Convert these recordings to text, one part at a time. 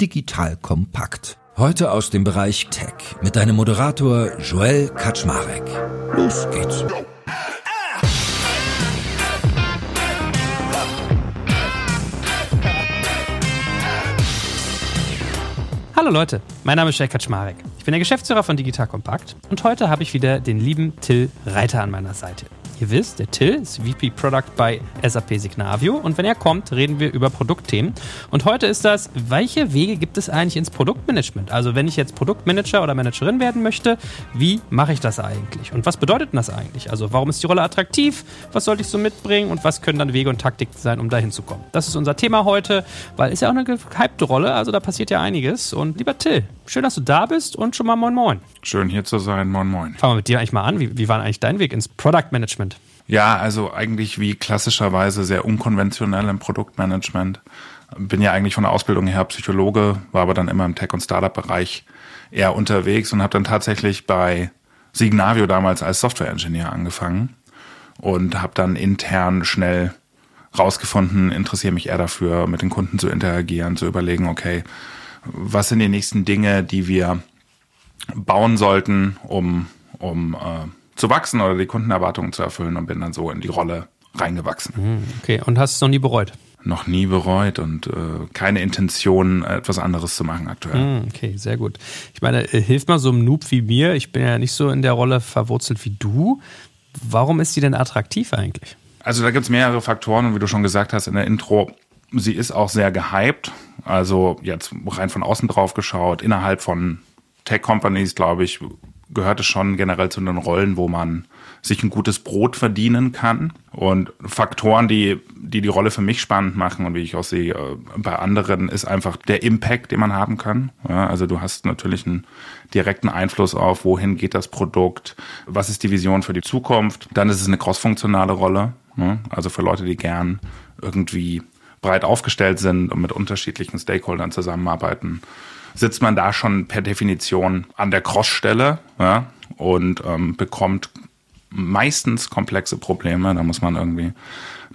Digital kompakt. Heute aus dem Bereich Tech mit deinem Moderator Joel Kaczmarek. Los geht's. Hallo Leute, mein Name ist Joel Kaczmarek. Ich bin der Geschäftsführer von Digital Kompakt und heute habe ich wieder den lieben Till Reiter an meiner Seite. Ihr wisst, der Till ist VP Product bei SAP Signavio und wenn er kommt, reden wir über Produktthemen. Und heute ist das, welche Wege gibt es eigentlich ins Produktmanagement? Also wenn ich jetzt Produktmanager oder Managerin werden möchte, wie mache ich das eigentlich? Und was bedeutet das eigentlich? Also warum ist die Rolle attraktiv? Was sollte ich so mitbringen? Und was können dann Wege und Taktiken sein, um dahin zu kommen? Das ist unser Thema heute, weil ist ja auch eine gehypte Rolle, also da passiert ja einiges. Und lieber Till, schön, dass du da bist und schon mal moin moin. Schön hier zu sein, moin moin. Fangen wir mit dir eigentlich mal an. Wie, wie war eigentlich dein Weg ins Product Management? Ja, also eigentlich wie klassischerweise sehr unkonventionell im Produktmanagement. Bin ja eigentlich von der Ausbildung her Psychologe, war aber dann immer im Tech- und Startup-Bereich eher unterwegs und habe dann tatsächlich bei Signavio damals als Software-Engineer angefangen und habe dann intern schnell rausgefunden, interessiere mich eher dafür, mit den Kunden zu interagieren, zu überlegen, okay, was sind die nächsten Dinge, die wir bauen sollten, um, um äh, zu wachsen oder die Kundenerwartungen zu erfüllen und bin dann so in die Rolle reingewachsen. Hm, okay, und hast es noch nie bereut? Noch nie bereut und äh, keine Intention, etwas anderes zu machen aktuell. Hm, okay, sehr gut. Ich meine, äh, hilft mal so einem Noob wie mir, ich bin ja nicht so in der Rolle verwurzelt wie du. Warum ist sie denn attraktiv eigentlich? Also da gibt es mehrere Faktoren und wie du schon gesagt hast in der Intro, sie ist auch sehr gehypt. Also jetzt rein von außen drauf geschaut, innerhalb von Tech-Companies, glaube ich, gehört es schon generell zu den Rollen, wo man sich ein gutes Brot verdienen kann. Und Faktoren, die, die die Rolle für mich spannend machen und wie ich auch sehe äh, bei anderen, ist einfach der Impact, den man haben kann. Ja, also du hast natürlich einen direkten Einfluss auf, wohin geht das Produkt, was ist die Vision für die Zukunft. Dann ist es eine crossfunktionale Rolle, ne? also für Leute, die gern irgendwie breit aufgestellt sind und mit unterschiedlichen Stakeholdern zusammenarbeiten sitzt man da schon per Definition an der Crossstelle ja, und ähm, bekommt meistens komplexe Probleme. Da muss man irgendwie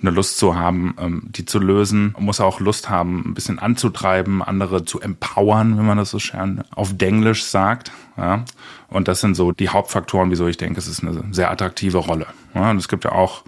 eine Lust zu haben, ähm, die zu lösen. Man muss auch Lust haben, ein bisschen anzutreiben, andere zu empowern, wenn man das so schön auf Denglisch sagt. Ja. Und das sind so die Hauptfaktoren, wieso ich denke, es ist eine sehr attraktive Rolle. Ja. Und es gibt ja auch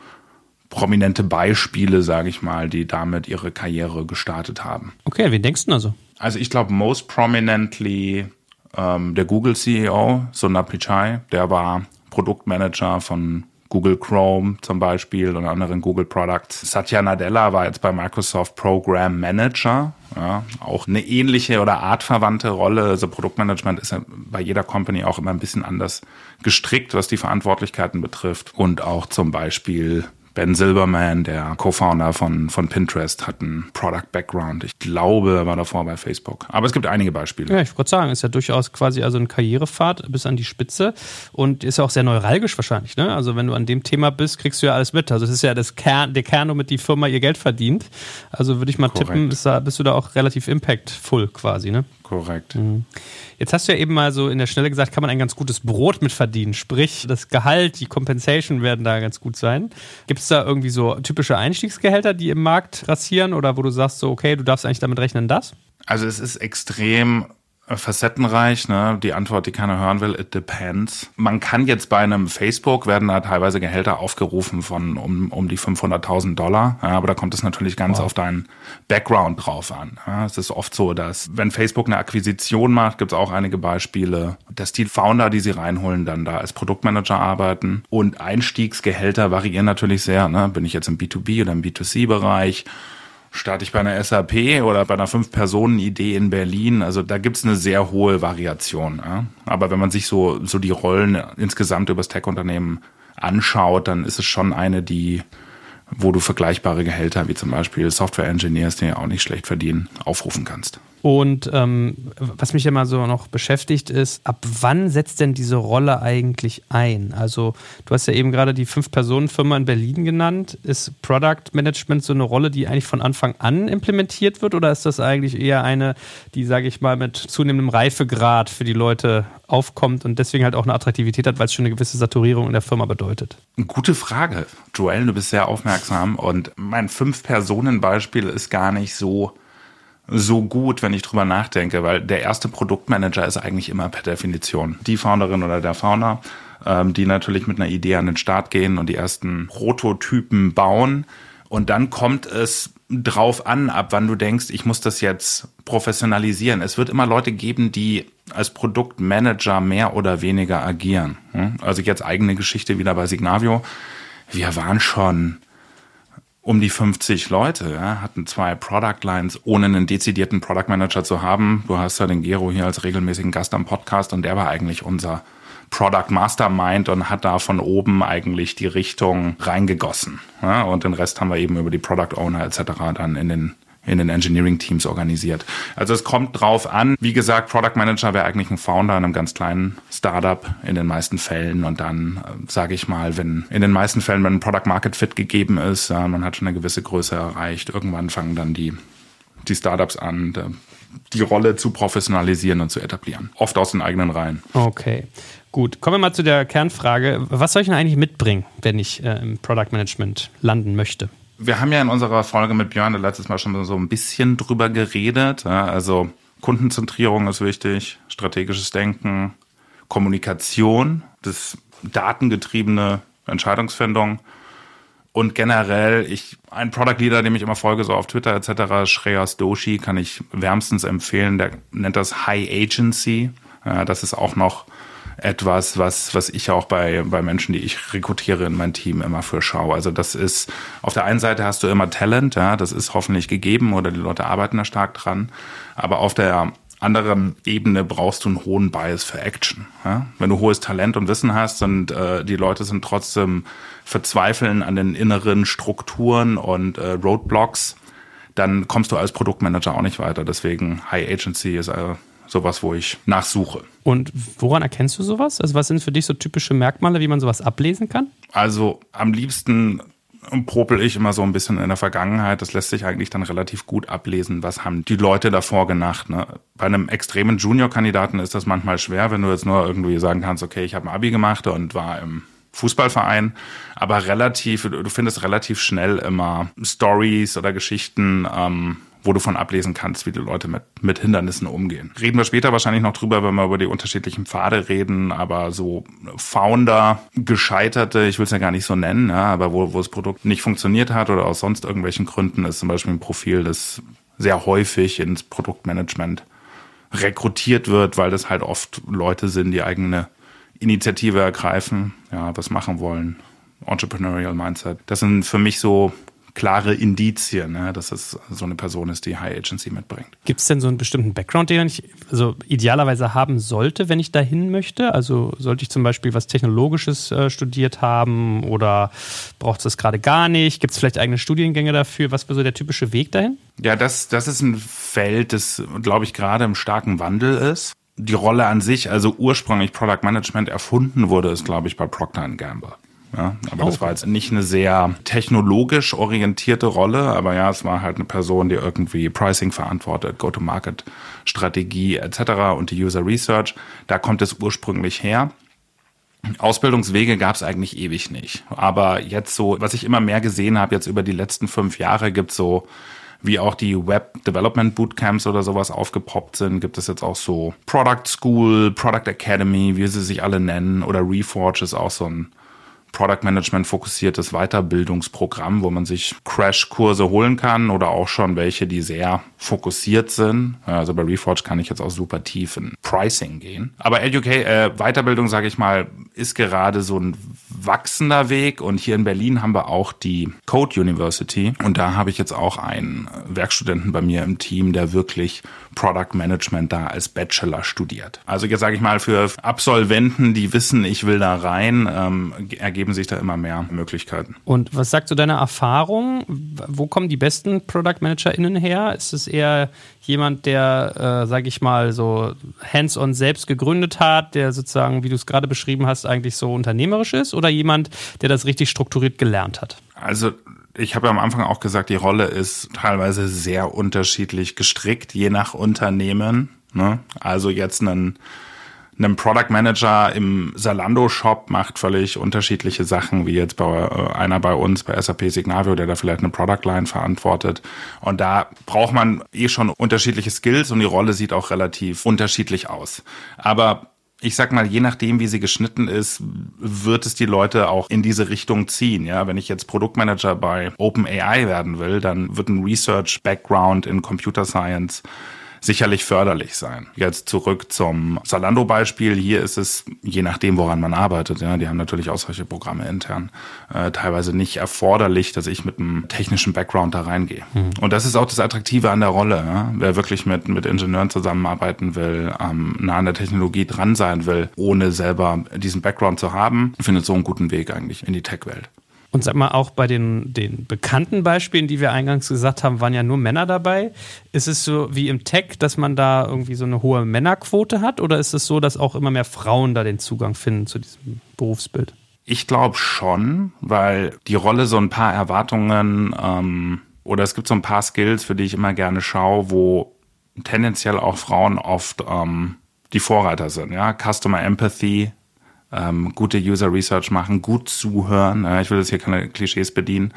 prominente Beispiele, sage ich mal, die damit ihre Karriere gestartet haben. Okay, wen denkst du also? Also ich glaube, most prominently ähm, der Google CEO, Sundar Pichai, der war Produktmanager von Google Chrome zum Beispiel und anderen Google Products. Satya Nadella war jetzt bei Microsoft Program Manager, ja, auch eine ähnliche oder artverwandte Rolle. Also Produktmanagement ist ja bei jeder Company auch immer ein bisschen anders gestrickt, was die Verantwortlichkeiten betrifft. Und auch zum Beispiel Ben Silberman, der Co-Founder von, von Pinterest, hat einen Product-Background. Ich glaube, er war davor bei Facebook. Aber es gibt einige Beispiele. Ja, ich würde sagen, ist ja durchaus quasi also ein Karrierepfad bis an die Spitze und ist ja auch sehr neuralgisch wahrscheinlich. Ne? Also wenn du an dem Thema bist, kriegst du ja alles mit. Also es ist ja das Kern, der Kern, womit die Firma ihr Geld verdient. Also würde ich mal Korrekt. tippen, da, bist du da auch relativ impactful quasi. Ne? Korrekt. Mhm. Jetzt hast du ja eben mal so in der Stelle gesagt, kann man ein ganz gutes Brot mit verdienen. Sprich, das Gehalt, die Compensation werden da ganz gut sein. Gibt es da irgendwie so typische Einstiegsgehälter, die im Markt rassieren oder wo du sagst so, okay, du darfst eigentlich damit rechnen, das? Also es ist extrem facettenreich, ne? Die Antwort, die keiner hören will, it depends. Man kann jetzt bei einem Facebook werden da teilweise Gehälter aufgerufen von um, um die 500.000 Dollar, ja, aber da kommt es natürlich ganz wow. auf deinen Background drauf an. Ja, es ist oft so, dass wenn Facebook eine Akquisition macht, gibt es auch einige Beispiele, dass die Founder, die sie reinholen, dann da als Produktmanager arbeiten und Einstiegsgehälter variieren natürlich sehr. Ne? Bin ich jetzt im B2B oder im B2C-Bereich? Starte ich bei einer SAP oder bei einer Fünf-Personen-Idee in Berlin. Also da gibt's eine sehr hohe Variation. Ja? Aber wenn man sich so, so die Rollen insgesamt übers Tech-Unternehmen anschaut, dann ist es schon eine, die wo du vergleichbare Gehälter wie zum Beispiel Software-Engineers, die ja auch nicht schlecht verdienen, aufrufen kannst. Und ähm, was mich immer so noch beschäftigt ist, ab wann setzt denn diese Rolle eigentlich ein? Also du hast ja eben gerade die Fünf-Personen-Firma in Berlin genannt. Ist Product Management so eine Rolle, die eigentlich von Anfang an implementiert wird oder ist das eigentlich eher eine, die, sage ich mal, mit zunehmendem Reifegrad für die Leute aufkommt und deswegen halt auch eine Attraktivität hat, weil es schon eine gewisse Saturierung in der Firma bedeutet? Gute Frage. Joel, du bist sehr aufmerksam und mein Fünf-Personen-Beispiel ist gar nicht so so gut, wenn ich drüber nachdenke, weil der erste Produktmanager ist eigentlich immer per Definition die Founderin oder der Founder, ähm, die natürlich mit einer Idee an den Start gehen und die ersten Prototypen bauen. Und dann kommt es drauf an, ab wann du denkst, ich muss das jetzt professionalisieren. Es wird immer Leute geben, die als Produktmanager mehr oder weniger agieren. Hm? Also jetzt eigene Geschichte wieder bei Signavio. Wir waren schon um die 50 Leute, ja, hatten zwei Product Lines, ohne einen dezidierten Product Manager zu haben. Du hast ja den Gero hier als regelmäßigen Gast am Podcast und der war eigentlich unser Product Mastermind und hat da von oben eigentlich die Richtung reingegossen. Ja, und den Rest haben wir eben über die Product Owner etc. dann in den in den Engineering Teams organisiert. Also es kommt drauf an. Wie gesagt, Product Manager wäre eigentlich ein Founder in einem ganz kleinen Startup in den meisten Fällen und dann äh, sage ich mal, wenn in den meisten Fällen, wenn ein Product Market Fit gegeben ist, man hat schon eine gewisse Größe erreicht, irgendwann fangen dann die die Startups an, die Rolle zu professionalisieren und zu etablieren. Oft aus den eigenen Reihen. Okay. Gut, kommen wir mal zu der Kernfrage. Was soll ich denn eigentlich mitbringen, wenn ich äh, im Product Management landen möchte? Wir haben ja in unserer Folge mit Björn letztes Mal schon so ein bisschen drüber geredet. Also Kundenzentrierung ist wichtig, strategisches Denken, Kommunikation, das datengetriebene Entscheidungsfindung und generell, ich, ein Product Leader, dem ich immer folge, so auf Twitter etc., Shreyas Doshi, kann ich wärmstens empfehlen. Der nennt das High Agency. Das ist auch noch etwas, was, was ich auch bei, bei Menschen, die ich rekrutiere in mein Team immer für schaue. Also das ist, auf der einen Seite hast du immer Talent, ja, das ist hoffentlich gegeben oder die Leute arbeiten da stark dran. Aber auf der anderen Ebene brauchst du einen hohen Bias für Action. Ja? Wenn du hohes Talent und Wissen hast und äh, die Leute sind trotzdem verzweifeln an den inneren Strukturen und äh, Roadblocks, dann kommst du als Produktmanager auch nicht weiter. Deswegen High Agency ist äh, sowas, wo ich nachsuche. Und woran erkennst du sowas? Also was sind für dich so typische Merkmale, wie man sowas ablesen kann? Also am liebsten popel ich immer so ein bisschen in der Vergangenheit. Das lässt sich eigentlich dann relativ gut ablesen, was haben die Leute davor gedacht. Ne? Bei einem extremen Junior-Kandidaten ist das manchmal schwer, wenn du jetzt nur irgendwie sagen kannst, okay, ich habe ein Abi gemacht und war im Fußballverein, aber relativ, du findest relativ schnell immer Stories oder Geschichten, ähm, wo du von ablesen kannst, wie die Leute mit, mit Hindernissen umgehen. Reden wir später wahrscheinlich noch drüber, wenn wir über die unterschiedlichen Pfade reden, aber so Founder, Gescheiterte, ich will es ja gar nicht so nennen, ja, aber wo, wo das Produkt nicht funktioniert hat oder aus sonst irgendwelchen Gründen, ist zum Beispiel ein Profil, das sehr häufig ins Produktmanagement rekrutiert wird, weil das halt oft Leute sind, die eigene Initiative ergreifen, ja, was machen wollen. Entrepreneurial Mindset. Das sind für mich so klare Indizien, ne, dass es so eine Person ist, die High Agency mitbringt. Gibt es denn so einen bestimmten Background, den ich also idealerweise haben sollte, wenn ich dahin möchte? Also sollte ich zum Beispiel was Technologisches äh, studiert haben oder braucht es das gerade gar nicht? Gibt es vielleicht eigene Studiengänge dafür? Was wäre so der typische Weg dahin? Ja, das, das ist ein Feld, das, glaube ich, gerade im starken Wandel ist. Die Rolle an sich, also ursprünglich Product Management erfunden wurde, ist, glaube ich, bei Procter Gamble. Ja, aber oh. das war jetzt nicht eine sehr technologisch orientierte Rolle, aber ja, es war halt eine Person, die irgendwie Pricing verantwortet, Go-to-Market-Strategie etc. und die User Research. Da kommt es ursprünglich her. Ausbildungswege gab es eigentlich ewig nicht. Aber jetzt so, was ich immer mehr gesehen habe, jetzt über die letzten fünf Jahre, gibt so wie auch die Web Development Bootcamps oder sowas aufgepoppt sind, gibt es jetzt auch so Product School, Product Academy, wie sie sich alle nennen, oder Reforge ist auch so ein Product Management fokussiertes Weiterbildungsprogramm, wo man sich Crash-Kurse holen kann oder auch schon welche, die sehr fokussiert sind. Also bei Reforge kann ich jetzt auch super tief in Pricing gehen. Aber Educate, äh, Weiterbildung, sage ich mal, ist gerade so ein wachsender Weg und hier in Berlin haben wir auch die Code University und da habe ich jetzt auch einen Werkstudenten bei mir im Team, der wirklich Product Management da als Bachelor studiert. Also jetzt sage ich mal für Absolventen, die wissen, ich will da rein, ähm, ergeben sich da immer mehr Möglichkeiten. Und was sagst du deiner Erfahrung? Wo kommen die besten Product ManagerInnen her? Ist es eher jemand, der, äh, sage ich mal, so hands-on selbst gegründet hat, der sozusagen, wie du es gerade beschrieben hast, eigentlich so unternehmerisch ist oder jemand, der das richtig strukturiert gelernt hat? Also ich habe ja am Anfang auch gesagt, die Rolle ist teilweise sehr unterschiedlich gestrickt, je nach Unternehmen. Ne? Also jetzt einen einem Product Manager im Salando Shop macht völlig unterschiedliche Sachen, wie jetzt bei äh, einer bei uns bei SAP Signavio, der da vielleicht eine Product Line verantwortet. Und da braucht man eh schon unterschiedliche Skills und die Rolle sieht auch relativ unterschiedlich aus. Aber ich sag mal, je nachdem, wie sie geschnitten ist, wird es die Leute auch in diese Richtung ziehen. Ja, wenn ich jetzt Produktmanager bei OpenAI werden will, dann wird ein Research Background in Computer Science sicherlich förderlich sein. Jetzt zurück zum Zalando-Beispiel. Hier ist es, je nachdem, woran man arbeitet, ja, die haben natürlich auch solche Programme intern, äh, teilweise nicht erforderlich, dass ich mit einem technischen Background da reingehe. Mhm. Und das ist auch das Attraktive an der Rolle. Ja? Wer wirklich mit, mit Ingenieuren zusammenarbeiten will, ähm, nah an der Technologie dran sein will, ohne selber diesen Background zu haben, findet so einen guten Weg eigentlich in die Tech-Welt. Und sag mal, auch bei den, den bekannten Beispielen, die wir eingangs gesagt haben, waren ja nur Männer dabei. Ist es so wie im Tech, dass man da irgendwie so eine hohe Männerquote hat? Oder ist es so, dass auch immer mehr Frauen da den Zugang finden zu diesem Berufsbild? Ich glaube schon, weil die Rolle so ein paar Erwartungen ähm, oder es gibt so ein paar Skills, für die ich immer gerne schaue, wo tendenziell auch Frauen oft ähm, die Vorreiter sind. Ja, Customer Empathy, ähm, gute User Research machen, gut zuhören. Ich will jetzt hier keine Klischees bedienen,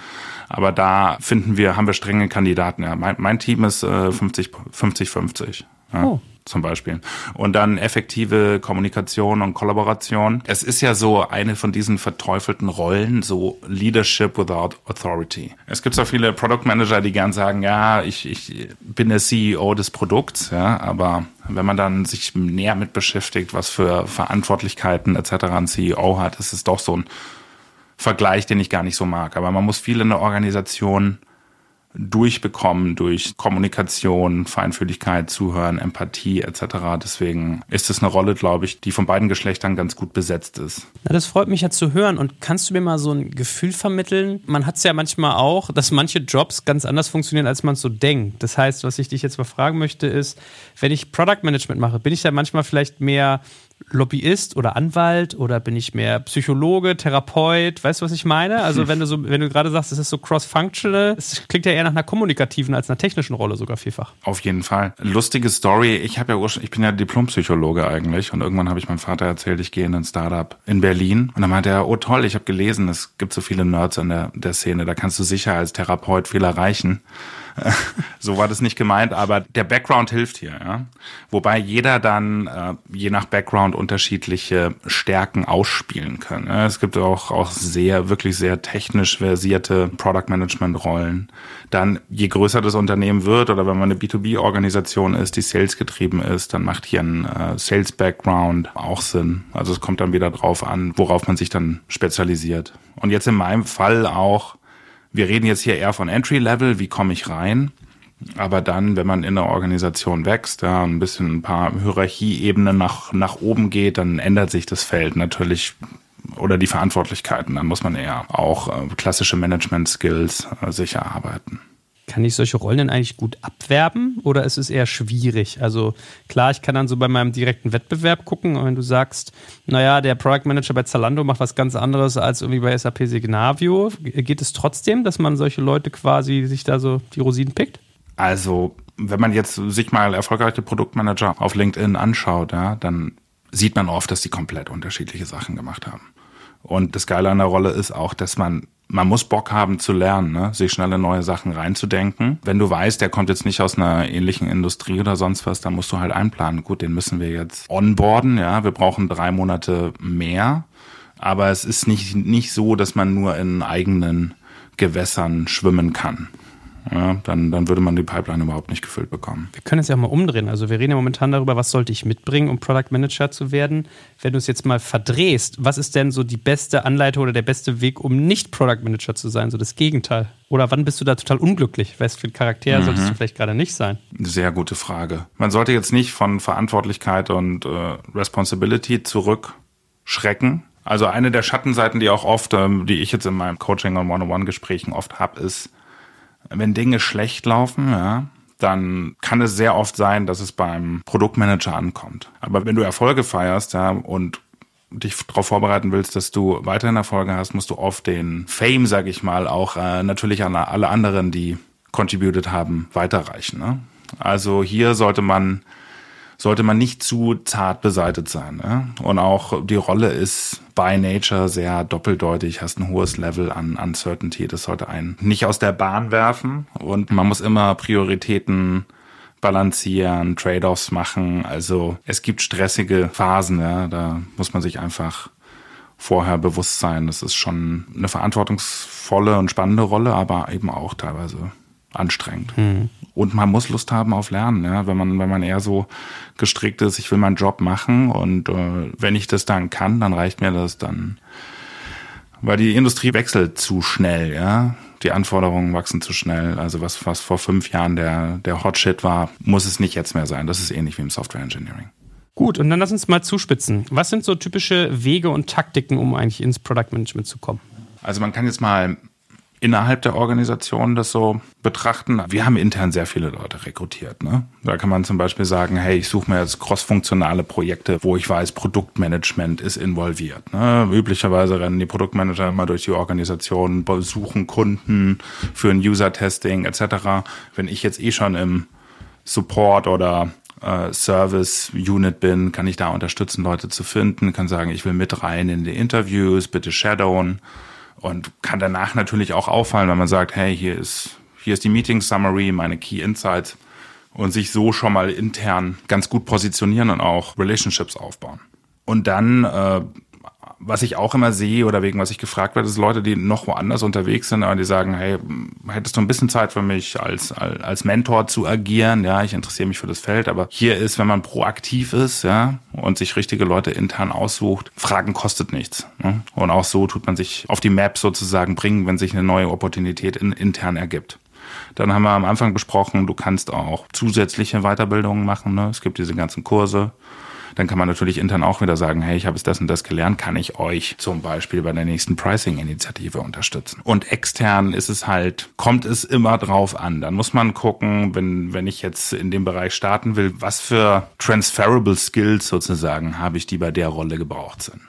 aber da finden wir, haben wir strenge Kandidaten. Ja. Mein, mein Team ist äh, 50, 50, 50. Ja. Oh zum Beispiel. Und dann effektive Kommunikation und Kollaboration. Es ist ja so eine von diesen verteufelten Rollen, so Leadership without Authority. Es gibt so viele Product Manager, die gern sagen, ja, ich, ich bin der CEO des Produkts, ja, aber wenn man dann sich näher mit beschäftigt, was für Verantwortlichkeiten etc. ein CEO hat, ist es doch so ein Vergleich, den ich gar nicht so mag. Aber man muss viel in der Organisation durchbekommen durch Kommunikation, Feinfühligkeit, Zuhören, Empathie etc. Deswegen ist es eine Rolle, glaube ich, die von beiden Geschlechtern ganz gut besetzt ist. Na, das freut mich ja zu hören. Und kannst du mir mal so ein Gefühl vermitteln? Man hat es ja manchmal auch, dass manche Jobs ganz anders funktionieren, als man so denkt. Das heißt, was ich dich jetzt mal fragen möchte, ist, wenn ich Product Management mache, bin ich da manchmal vielleicht mehr Lobbyist oder Anwalt oder bin ich mehr Psychologe, Therapeut? Weißt du, was ich meine? Also wenn du so, wenn du gerade sagst, es ist so cross-functional, es klingt ja eher nach einer kommunikativen als einer technischen Rolle sogar vielfach. Auf jeden Fall. Lustige Story. Ich habe ja ursprünglich, ich bin ja Diplompsychologe eigentlich und irgendwann habe ich meinem Vater erzählt, ich gehe in ein Startup in Berlin und dann meinte er, oh toll, ich habe gelesen, es gibt so viele Nerds in der, der Szene, da kannst du sicher als Therapeut viel erreichen. So war das nicht gemeint, aber der Background hilft hier. Ja? Wobei jeder dann äh, je nach Background unterschiedliche Stärken ausspielen kann. Ja? Es gibt auch, auch sehr, wirklich sehr technisch versierte Product Management Rollen. Dann, je größer das Unternehmen wird oder wenn man eine B2B-Organisation ist, die Sales getrieben ist, dann macht hier ein äh, Sales Background auch Sinn. Also es kommt dann wieder drauf an, worauf man sich dann spezialisiert. Und jetzt in meinem Fall auch wir reden jetzt hier eher von Entry Level, wie komme ich rein? Aber dann, wenn man in der Organisation wächst, ja, ein bisschen ein paar Hierarchieebenen nach, nach oben geht, dann ändert sich das Feld natürlich oder die Verantwortlichkeiten. Dann muss man eher auch äh, klassische Management-Skills äh, sich erarbeiten. Kann ich solche Rollen denn eigentlich gut abwerben oder ist es eher schwierig? Also klar, ich kann dann so bei meinem direkten Wettbewerb gucken und wenn du sagst, naja, der Product Manager bei Zalando macht was ganz anderes als irgendwie bei SAP Signavio, geht es trotzdem, dass man solche Leute quasi sich da so die Rosinen pickt? Also, wenn man jetzt sich mal erfolgreiche Produktmanager auf LinkedIn anschaut, ja, dann sieht man oft, dass die komplett unterschiedliche Sachen gemacht haben. Und das Geile an der Rolle ist auch, dass man man muss Bock haben zu lernen, ne? sich schnell in neue Sachen reinzudenken. Wenn du weißt, der kommt jetzt nicht aus einer ähnlichen Industrie oder sonst was, dann musst du halt einplanen. Gut, den müssen wir jetzt onboarden, ja, wir brauchen drei Monate mehr. Aber es ist nicht, nicht so, dass man nur in eigenen Gewässern schwimmen kann ja, dann, dann würde man die Pipeline überhaupt nicht gefüllt bekommen. Wir können es ja auch mal umdrehen. Also wir reden ja momentan darüber, was sollte ich mitbringen, um Product Manager zu werden. Wenn du es jetzt mal verdrehst, was ist denn so die beste Anleitung oder der beste Weg, um nicht Product Manager zu sein? So das Gegenteil. Oder wann bist du da total unglücklich? Was für ein Charakter mhm. solltest du vielleicht gerade nicht sein? Sehr gute Frage. Man sollte jetzt nicht von Verantwortlichkeit und äh, Responsibility zurückschrecken. Also eine der Schattenseiten, die auch oft, ähm, die ich jetzt in meinem Coaching und One-on-One-Gesprächen oft habe, ist, wenn Dinge schlecht laufen, ja, dann kann es sehr oft sein, dass es beim Produktmanager ankommt. Aber wenn du Erfolge feierst, ja, und dich darauf vorbereiten willst, dass du weiterhin Erfolge hast, musst du oft den Fame, sag ich mal, auch äh, natürlich an alle anderen, die contributed haben, weiterreichen. Ne? Also hier sollte man sollte man nicht zu zart beseitet sein. Ne? Und auch die Rolle ist by nature sehr doppeldeutig, hast ein hohes Level an Uncertainty. Das sollte einen nicht aus der Bahn werfen. Und man muss immer Prioritäten balancieren, Trade-offs machen. Also es gibt stressige Phasen, ja, da muss man sich einfach vorher bewusst sein. Das ist schon eine verantwortungsvolle und spannende Rolle, aber eben auch teilweise anstrengend. Mhm. Und man muss Lust haben auf Lernen, ja. Wenn man, wenn man eher so gestrickt ist, ich will meinen Job machen und äh, wenn ich das dann kann, dann reicht mir das dann. Weil die Industrie wechselt zu schnell, ja. Die Anforderungen wachsen zu schnell. Also was, was vor fünf Jahren der, der Hot Shit war, muss es nicht jetzt mehr sein. Das ist ähnlich wie im Software Engineering. Gut, und dann lass uns mal zuspitzen. Was sind so typische Wege und Taktiken, um eigentlich ins Product Management zu kommen? Also man kann jetzt mal innerhalb der Organisation das so betrachten. Wir haben intern sehr viele Leute rekrutiert. Ne? Da kann man zum Beispiel sagen, hey, ich suche mir jetzt crossfunktionale Projekte, wo ich weiß, Produktmanagement ist involviert. Ne? Üblicherweise rennen die Produktmanager immer durch die Organisation, besuchen Kunden für ein User-Testing etc. Wenn ich jetzt eh schon im Support oder äh, Service Unit bin, kann ich da unterstützen, Leute zu finden, kann sagen, ich will mit rein in die Interviews, bitte shadowen und kann danach natürlich auch auffallen, wenn man sagt, hey, hier ist, hier ist die Meeting Summary, meine Key Insights und sich so schon mal intern ganz gut positionieren und auch Relationships aufbauen. Und dann äh, was ich auch immer sehe oder wegen was ich gefragt werde, ist Leute, die noch woanders unterwegs sind, aber die sagen, hey, hättest du ein bisschen Zeit für mich als, als, als Mentor zu agieren? Ja, ich interessiere mich für das Feld, aber hier ist, wenn man proaktiv ist, ja, und sich richtige Leute intern aussucht, Fragen kostet nichts. Ne? Und auch so tut man sich auf die Map sozusagen bringen, wenn sich eine neue Opportunität in, intern ergibt. Dann haben wir am Anfang besprochen, du kannst auch zusätzliche Weiterbildungen machen. Ne? Es gibt diese ganzen Kurse. Dann kann man natürlich intern auch wieder sagen, hey, ich habe jetzt das und das gelernt, kann ich euch zum Beispiel bei der nächsten Pricing-Initiative unterstützen. Und extern ist es halt, kommt es immer drauf an. Dann muss man gucken, wenn, wenn ich jetzt in dem Bereich starten will, was für transferable Skills sozusagen habe ich, die bei der Rolle gebraucht sind.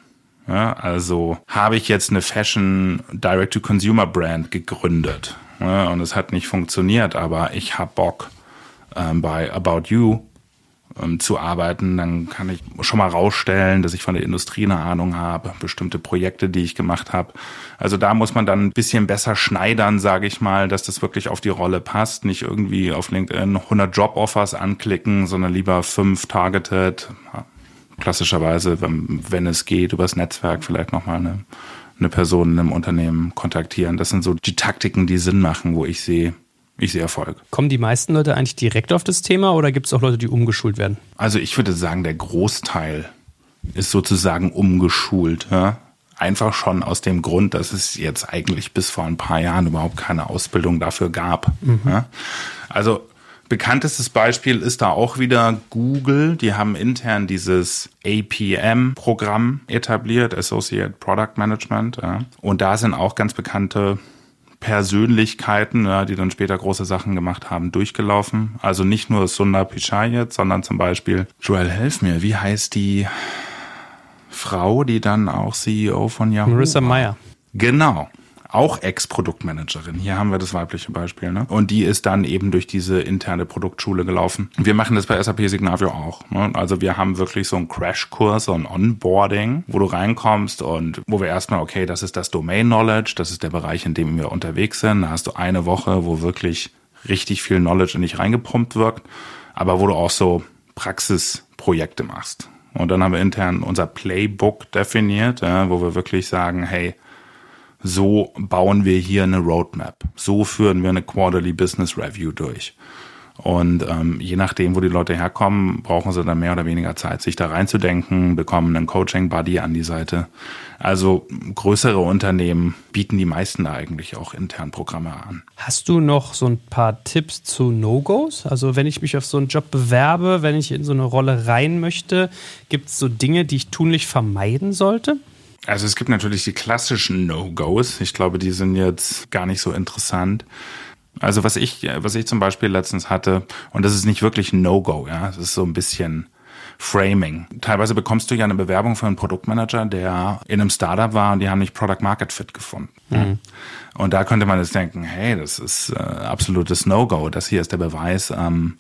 Ja, also habe ich jetzt eine Fashion Direct-to-Consumer-Brand gegründet ja, und es hat nicht funktioniert, aber ich habe Bock ähm, bei About You ähm, zu arbeiten, dann kann ich schon mal rausstellen, dass ich von der Industrie eine Ahnung habe, bestimmte Projekte, die ich gemacht habe. Also da muss man dann ein bisschen besser schneidern, sage ich mal, dass das wirklich auf die Rolle passt. Nicht irgendwie auf LinkedIn 100 Job-Offers anklicken, sondern lieber fünf targeted. Klassischerweise, wenn, wenn es geht, übers Netzwerk vielleicht nochmal eine, eine Person in einem Unternehmen kontaktieren. Das sind so die Taktiken, die Sinn machen, wo ich sehe, ich sehe Erfolg. Kommen die meisten Leute eigentlich direkt auf das Thema oder gibt es auch Leute, die umgeschult werden? Also ich würde sagen, der Großteil ist sozusagen umgeschult. Ja? Einfach schon aus dem Grund, dass es jetzt eigentlich bis vor ein paar Jahren überhaupt keine Ausbildung dafür gab. Mhm. Ja? Also bekanntestes Beispiel ist da auch wieder Google. Die haben intern dieses APM-Programm etabliert, Associate Product Management. Ja? Und da sind auch ganz bekannte Persönlichkeiten, ja, die dann später große Sachen gemacht haben, durchgelaufen. Also nicht nur Sundar Pichai jetzt, sondern zum Beispiel, Joel, helf mir, wie heißt die Frau, die dann auch CEO von Yahoo Marissa Meyer. Genau auch Ex-Produktmanagerin. Hier haben wir das weibliche Beispiel. Ne? Und die ist dann eben durch diese interne Produktschule gelaufen. Wir machen das bei SAP Signavio auch. Ne? Also wir haben wirklich so einen Crashkurs, so ein Onboarding, wo du reinkommst und wo wir erstmal, okay, das ist das Domain Knowledge, das ist der Bereich, in dem wir unterwegs sind. Da hast du eine Woche, wo wirklich richtig viel Knowledge in dich reingepumpt wirkt, aber wo du auch so Praxisprojekte machst. Und dann haben wir intern unser Playbook definiert, ja, wo wir wirklich sagen, hey, so bauen wir hier eine Roadmap. So führen wir eine Quarterly Business Review durch. Und ähm, je nachdem, wo die Leute herkommen, brauchen sie dann mehr oder weniger Zeit, sich da reinzudenken, bekommen einen Coaching-Buddy an die Seite. Also größere Unternehmen bieten die meisten da eigentlich auch intern Programme an. Hast du noch so ein paar Tipps zu No-Gos? Also wenn ich mich auf so einen Job bewerbe, wenn ich in so eine Rolle rein möchte, gibt es so Dinge, die ich tunlich vermeiden sollte? Also es gibt natürlich die klassischen No-Gos. Ich glaube, die sind jetzt gar nicht so interessant. Also was ich, was ich zum Beispiel letztens hatte, und das ist nicht wirklich ein No-Go, ja, es ist so ein bisschen Framing. Teilweise bekommst du ja eine Bewerbung für einen Produktmanager, der in einem Startup war und die haben nicht Product Market Fit gefunden. Mhm. Und da könnte man jetzt denken, hey, das ist äh, absolutes No-Go. Das hier ist der Beweis, ähm,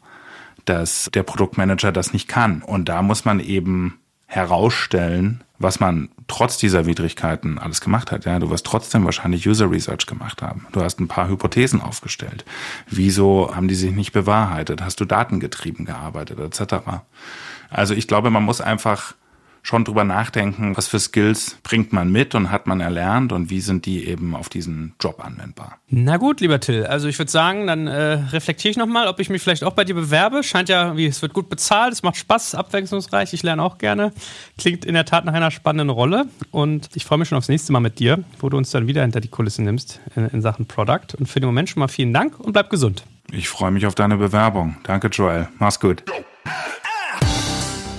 dass der Produktmanager das nicht kann. Und da muss man eben herausstellen, was man trotz dieser Widrigkeiten alles gemacht hat. Ja, du wirst trotzdem wahrscheinlich User Research gemacht haben. Du hast ein paar Hypothesen aufgestellt. Wieso haben die sich nicht bewahrheitet? Hast du datengetrieben gearbeitet etc. Also ich glaube, man muss einfach schon drüber nachdenken, was für Skills bringt man mit und hat man erlernt und wie sind die eben auf diesen Job anwendbar. Na gut, lieber Till, also ich würde sagen, dann äh, reflektiere ich nochmal, ob ich mich vielleicht auch bei dir bewerbe. Scheint ja, wie es wird gut bezahlt, es macht Spaß, abwechslungsreich, ich lerne auch gerne. Klingt in der Tat nach einer spannenden Rolle und ich freue mich schon aufs nächste Mal mit dir, wo du uns dann wieder hinter die Kulissen nimmst in, in Sachen Product. Und für den Moment schon mal vielen Dank und bleib gesund. Ich freue mich auf deine Bewerbung. Danke, Joel. Mach's gut.